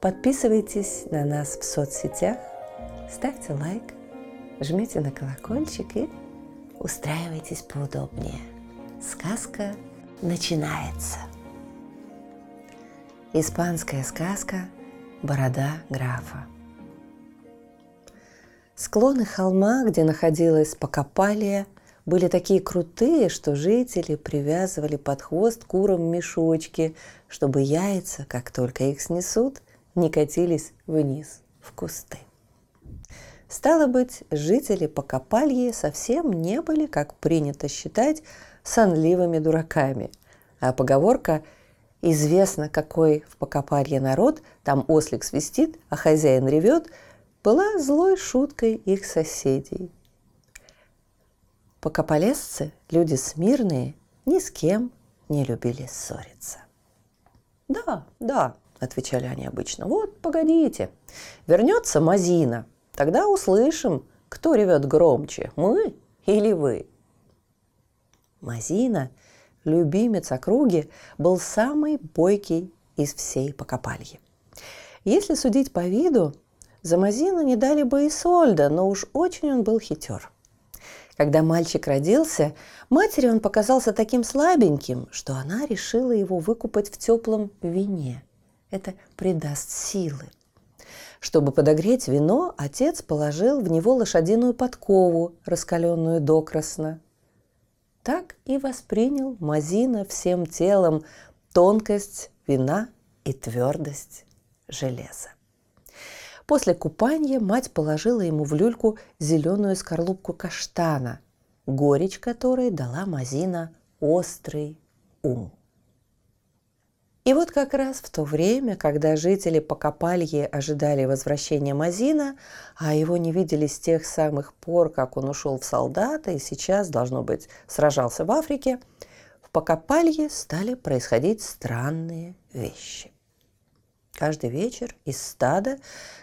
Подписывайтесь на нас в соцсетях, ставьте лайк, жмите на колокольчик и устраивайтесь поудобнее. Сказка начинается. Испанская сказка «Борода графа». Склоны холма, где находилась Покопалия, были такие крутые, что жители привязывали под хвост курам мешочки, чтобы яйца, как только их снесут, не катились вниз, в кусты. Стало быть, жители Покопальи совсем не были, как принято считать, сонливыми дураками. А поговорка «известно, какой в Покопарье народ, там ослик свистит, а хозяин ревет» была злой шуткой их соседей. Покополезцы, люди смирные, ни с кем не любили ссориться. «Да, да», – отвечали они обычно, – «вот, погодите, вернется Мазина, тогда услышим, кто ревет громче, мы или вы». Мазина, любимец округи, был самый бойкий из всей Покопальи. Если судить по виду, за Мазину не дали бы и Сольда, но уж очень он был хитер. Когда мальчик родился, матери он показался таким слабеньким, что она решила его выкупать в теплом вине. Это придаст силы. Чтобы подогреть вино, отец положил в него лошадиную подкову, раскаленную докрасно так и воспринял Мазина всем телом тонкость вина и твердость железа. После купания мать положила ему в люльку зеленую скорлупку каштана, горечь которой дала Мазина острый ум. И вот как раз в то время, когда жители Покопалье ожидали возвращения Мазина, а его не видели с тех самых пор, как он ушел в солдаты и сейчас, должно быть, сражался в Африке, в Покопалье стали происходить странные вещи. Каждый вечер из стада,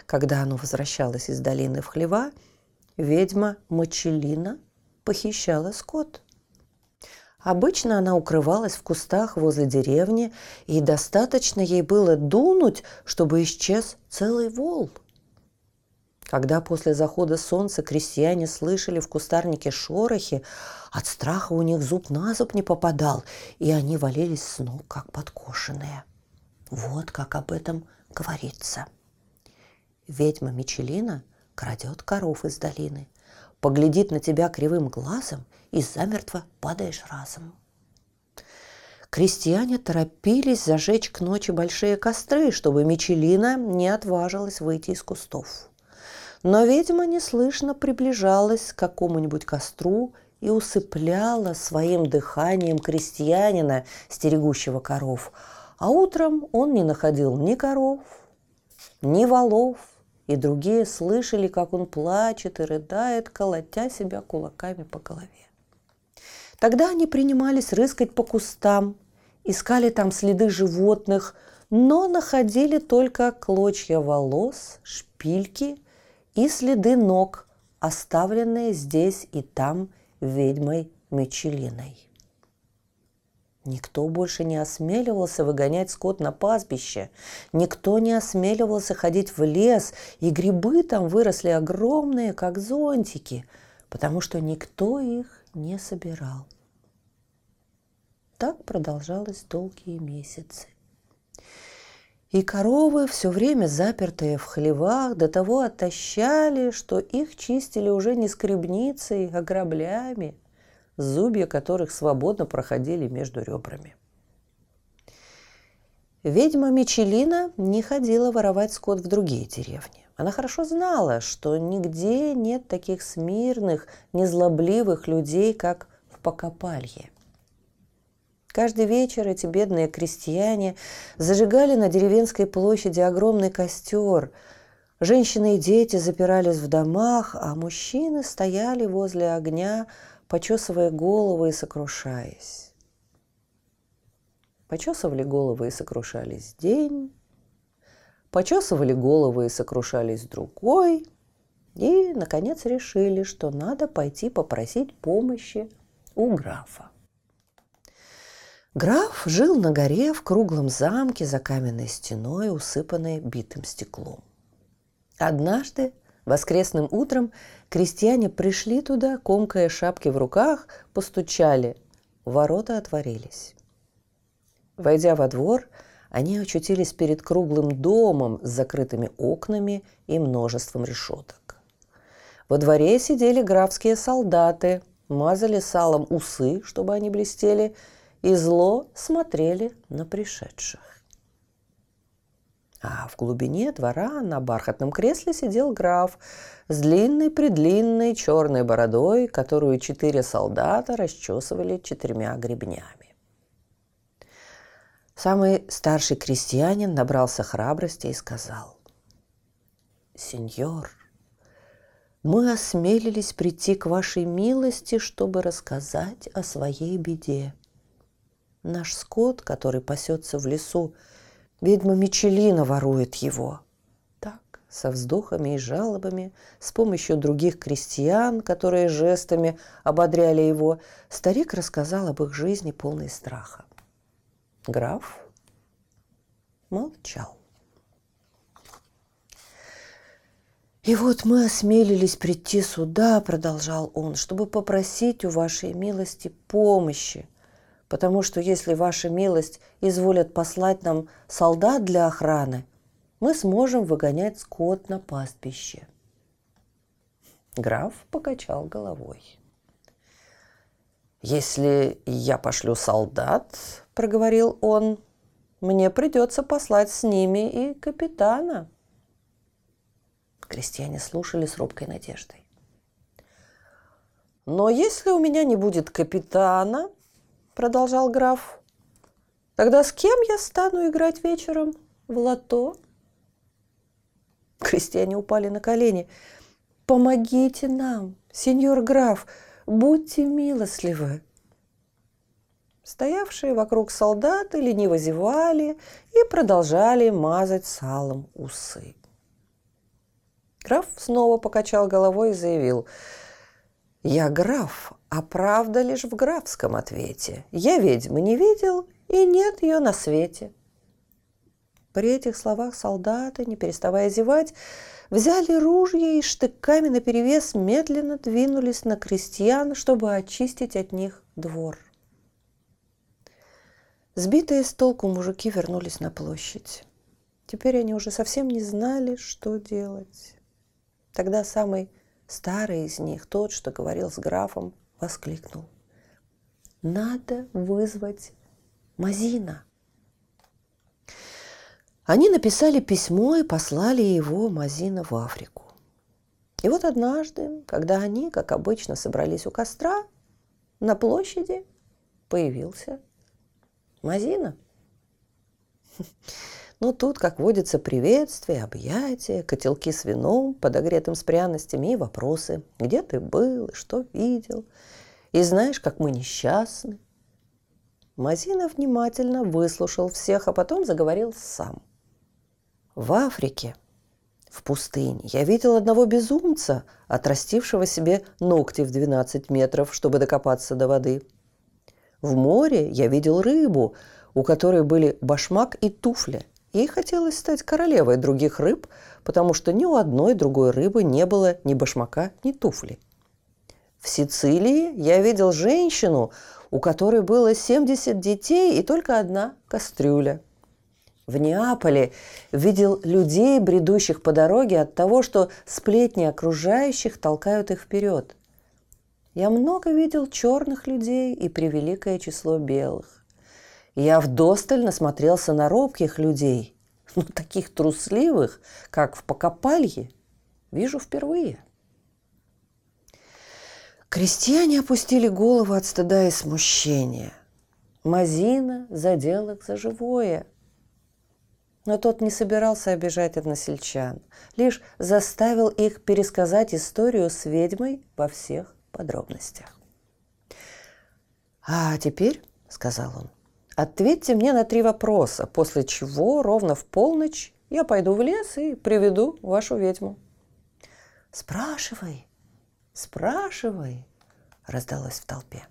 когда оно возвращалось из долины в хлева, ведьма Мочелина похищала скот – Обычно она укрывалась в кустах возле деревни, и достаточно ей было дунуть, чтобы исчез целый вол. Когда после захода солнца крестьяне слышали в кустарнике шорохи, от страха у них зуб на зуб не попадал, и они валились с ног, как подкошенные. Вот как об этом говорится. Ведьма Мичелина крадет коров из долины, поглядит на тебя кривым глазом и замертво падаешь разом. Крестьяне торопились зажечь к ночи большие костры, чтобы Мичелина не отважилась выйти из кустов. Но ведьма неслышно приближалась к какому-нибудь костру и усыпляла своим дыханием крестьянина, стерегущего коров. А утром он не находил ни коров, ни волов, и другие слышали, как он плачет и рыдает, колотя себя кулаками по голове. Тогда они принимались рыскать по кустам, искали там следы животных, но находили только клочья волос, шпильки и следы ног, оставленные здесь и там ведьмой Мечелиной. Никто больше не осмеливался выгонять скот на пастбище. Никто не осмеливался ходить в лес, и грибы там выросли огромные, как зонтики, потому что никто их не собирал. Так продолжалось долгие месяцы. И коровы, все время запертые в хлевах, до того отощали, что их чистили уже не скребницей, а граблями – зубья которых свободно проходили между ребрами. Ведьма Мичелина не ходила воровать скот в другие деревни. Она хорошо знала, что нигде нет таких смирных, незлобливых людей, как в Покопалье. Каждый вечер эти бедные крестьяне зажигали на деревенской площади огромный костер. Женщины и дети запирались в домах, а мужчины стояли возле огня, почесывая головы и сокрушаясь. Почесывали головы и сокрушались день, почесывали головы и сокрушались другой, и, наконец, решили, что надо пойти попросить помощи у графа. Граф жил на горе в круглом замке за каменной стеной, усыпанной битым стеклом. Однажды, воскресным утром, крестьяне пришли туда, комкая шапки в руках, постучали. Ворота отворились. Войдя во двор, они очутились перед круглым домом с закрытыми окнами и множеством решеток. Во дворе сидели графские солдаты, мазали салом усы, чтобы они блестели, и зло смотрели на пришедших. А в глубине двора на бархатном кресле сидел граф с длинной-предлинной черной бородой, которую четыре солдата расчесывали четырьмя гребнями. Самый старший крестьянин набрался храбрости и сказал, «Сеньор, мы осмелились прийти к вашей милости, чтобы рассказать о своей беде. Наш скот, который пасется в лесу, ведьма Мичелина ворует его». Так, со вздохами и жалобами, с помощью других крестьян, которые жестами ободряли его, старик рассказал об их жизни полной страха. Граф молчал. «И вот мы осмелились прийти сюда, — продолжал он, — чтобы попросить у вашей милости помощи, потому что если ваша милость изволят послать нам солдат для охраны, мы сможем выгонять скот на пастбище». Граф покачал головой. «Если я пошлю солдат, проговорил он, мне придется послать с ними и капитана. Крестьяне слушали с робкой надеждой. Но если у меня не будет капитана, продолжал граф, тогда с кем я стану играть вечером в лото? Крестьяне упали на колени. Помогите нам, сеньор граф, будьте милостливы. Стоявшие вокруг солдаты лениво зевали и продолжали мазать салом усы. Граф снова покачал головой и заявил, «Я граф, а правда лишь в графском ответе. Я ведьмы не видел, и нет ее на свете». При этих словах солдаты, не переставая зевать, взяли ружья и штыками наперевес медленно двинулись на крестьян, чтобы очистить от них двор. Сбитые с толку мужики вернулись на площадь. Теперь они уже совсем не знали, что делать. Тогда самый старый из них, тот, что говорил с графом, воскликнул. «Надо вызвать Мазина!» Они написали письмо и послали его Мазина в Африку. И вот однажды, когда они, как обычно, собрались у костра, на площади появился Мазина. Ну, тут, как водится, приветствия, объятия, котелки с вином, подогретым с пряностями и вопросы. Где ты был, что видел? И знаешь, как мы несчастны. Мазина внимательно выслушал всех, а потом заговорил сам. В Африке, в пустыне, я видел одного безумца, отрастившего себе ногти в 12 метров, чтобы докопаться до воды – в море я видел рыбу, у которой были башмак и туфли. Ей хотелось стать королевой других рыб, потому что ни у одной другой рыбы не было ни башмака, ни туфли. В Сицилии я видел женщину, у которой было 70 детей и только одна кастрюля. В Неаполе видел людей, бредущих по дороге от того, что сплетни окружающих толкают их вперед. Я много видел черных людей и превеликое число белых. Я вдосталь насмотрелся на робких людей, но таких трусливых, как в Покопалье, вижу впервые. Крестьяне опустили голову от стыда и смущения. Мазина задел их за живое. Но тот не собирался обижать односельчан, лишь заставил их пересказать историю с ведьмой во всех подробностях. «А теперь, — сказал он, — ответьте мне на три вопроса, после чего ровно в полночь я пойду в лес и приведу вашу ведьму». «Спрашивай, спрашивай», — раздалось в толпе.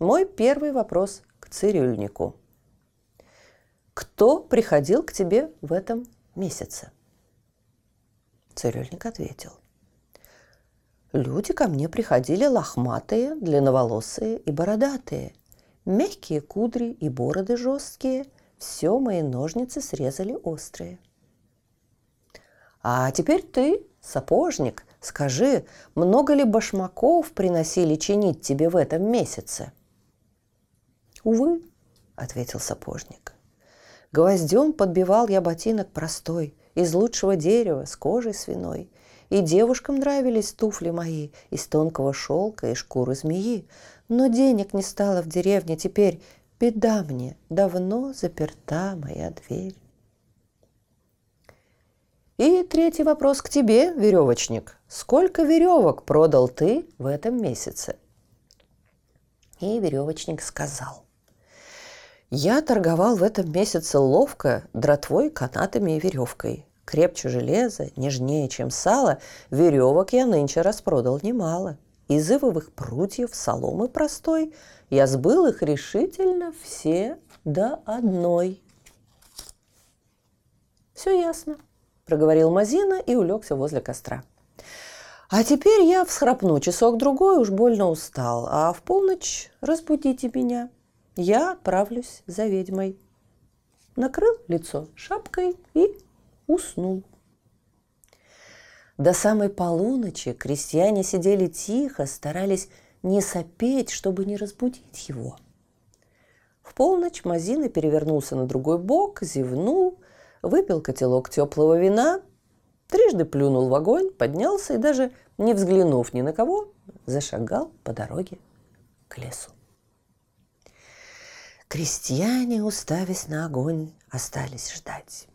Мой первый вопрос к цирюльнику. Кто приходил к тебе в этом месяце? Цирюльник ответил. Люди ко мне приходили лохматые, длинноволосые и бородатые. Мягкие кудри и бороды жесткие. Все мои ножницы срезали острые. А теперь ты, сапожник, скажи, много ли башмаков приносили чинить тебе в этом месяце? Увы, ответил сапожник. Гвоздем подбивал я ботинок простой, из лучшего дерева, с кожей свиной. И девушкам нравились туфли мои из тонкого шелка и шкуры змеи. Но денег не стало в деревне, теперь беда мне, давно заперта моя дверь. И третий вопрос к тебе, веревочник. Сколько веревок продал ты в этом месяце? И веревочник сказал. Я торговал в этом месяце ловко дротвой, канатами и веревкой. Крепче железа, нежнее, чем сало, веревок я нынче распродал немало. Из ивовых прутьев, соломы простой, я сбыл их решительно все до одной. Все ясно, проговорил Мазина и улегся возле костра. А теперь я всхрапну часок-другой, уж больно устал, а в полночь разбудите меня. Я отправлюсь за ведьмой. Накрыл лицо шапкой и уснул. До самой полуночи крестьяне сидели тихо, старались не сопеть, чтобы не разбудить его. В полночь Мазина перевернулся на другой бок, зевнул, выпил котелок теплого вина, трижды плюнул в огонь, поднялся и даже не взглянув ни на кого, зашагал по дороге к лесу. Крестьяне, уставясь на огонь, остались ждать.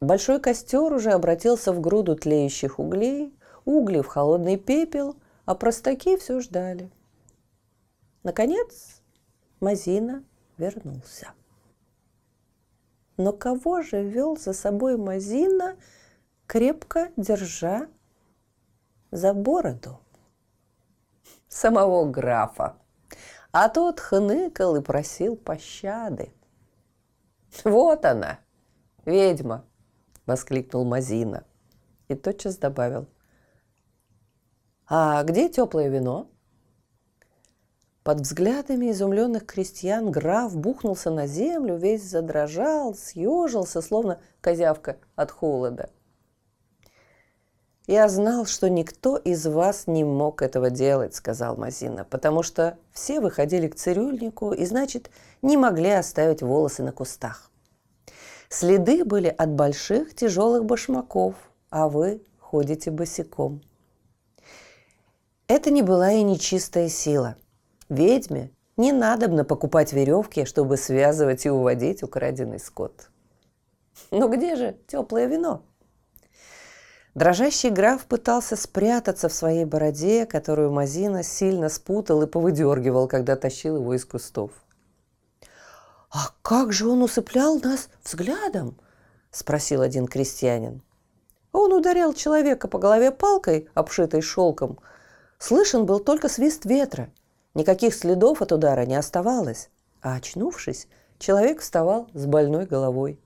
Большой костер уже обратился в груду тлеющих углей, угли в холодный пепел, а простаки все ждали. Наконец Мазина вернулся. Но кого же вел за собой Мазина, крепко держа за бороду? Самого графа. А тот хныкал и просил пощады. Вот она, ведьма, – воскликнул Мазина. И тотчас добавил. «А где теплое вино?» Под взглядами изумленных крестьян граф бухнулся на землю, весь задрожал, съежился, словно козявка от холода. «Я знал, что никто из вас не мог этого делать», — сказал Мазина, «потому что все выходили к цирюльнику и, значит, не могли оставить волосы на кустах. Следы были от больших тяжелых башмаков, а вы ходите босиком. Это не была и нечистая сила. Ведьме не надобно покупать веревки, чтобы связывать и уводить украденный скот. Но где же теплое вино? Дрожащий граф пытался спрятаться в своей бороде, которую Мазина сильно спутал и повыдергивал, когда тащил его из кустов. «А как же он усыплял нас взглядом?» – спросил один крестьянин. Он ударял человека по голове палкой, обшитой шелком. Слышен был только свист ветра. Никаких следов от удара не оставалось. А очнувшись, человек вставал с больной головой.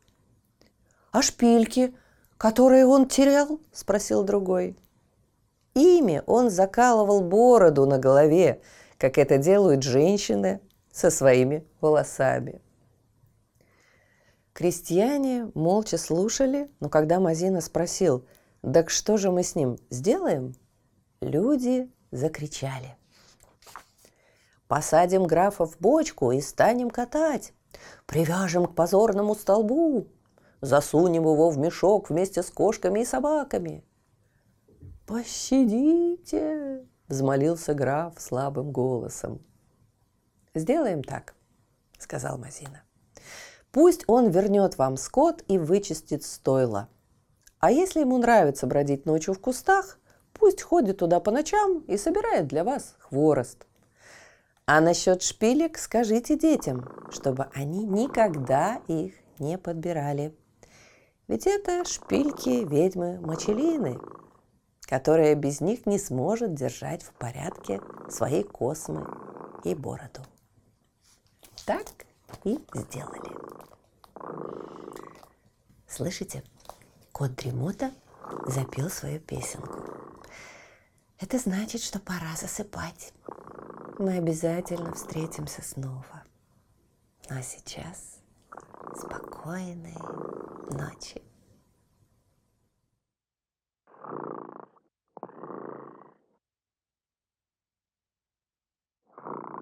«А шпильки, которые он терял?» – спросил другой. Ими он закалывал бороду на голове, как это делают женщины со своими волосами. Крестьяне молча слушали, но когда Мазина спросил, «Так что же мы с ним сделаем?» Люди закричали. «Посадим графа в бочку и станем катать, привяжем к позорному столбу, засунем его в мешок вместе с кошками и собаками». «Пощадите!» – взмолился граф слабым голосом. «Сделаем так», сказал Мазина. Пусть он вернет вам скот и вычистит стойло. А если ему нравится бродить ночью в кустах, пусть ходит туда по ночам и собирает для вас хворост. А насчет шпилек скажите детям, чтобы они никогда их не подбирали. Ведь это шпильки ведьмы Мочелины, которая без них не сможет держать в порядке свои космы и бороду. Так и сделали. Слышите, кот Дремота запел свою песенку. Это значит, что пора засыпать. Мы обязательно встретимся снова. Ну а сейчас спокойной ночи. Кот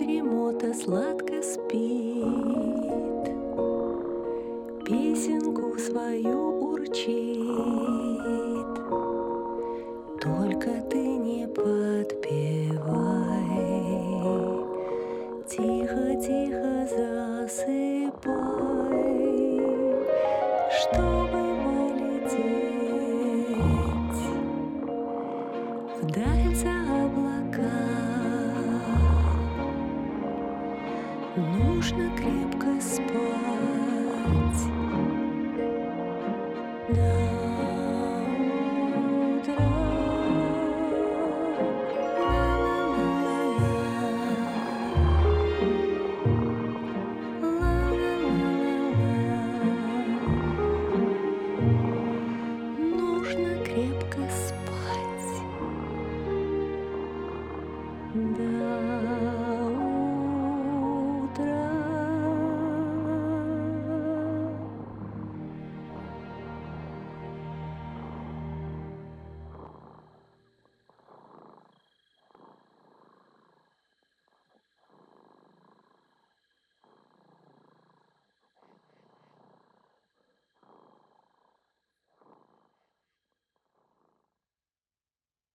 дремота сладко спит, Песенку свою урчит. Только ты не подпевай, Тихо-тихо засыпай, Чтобы крепко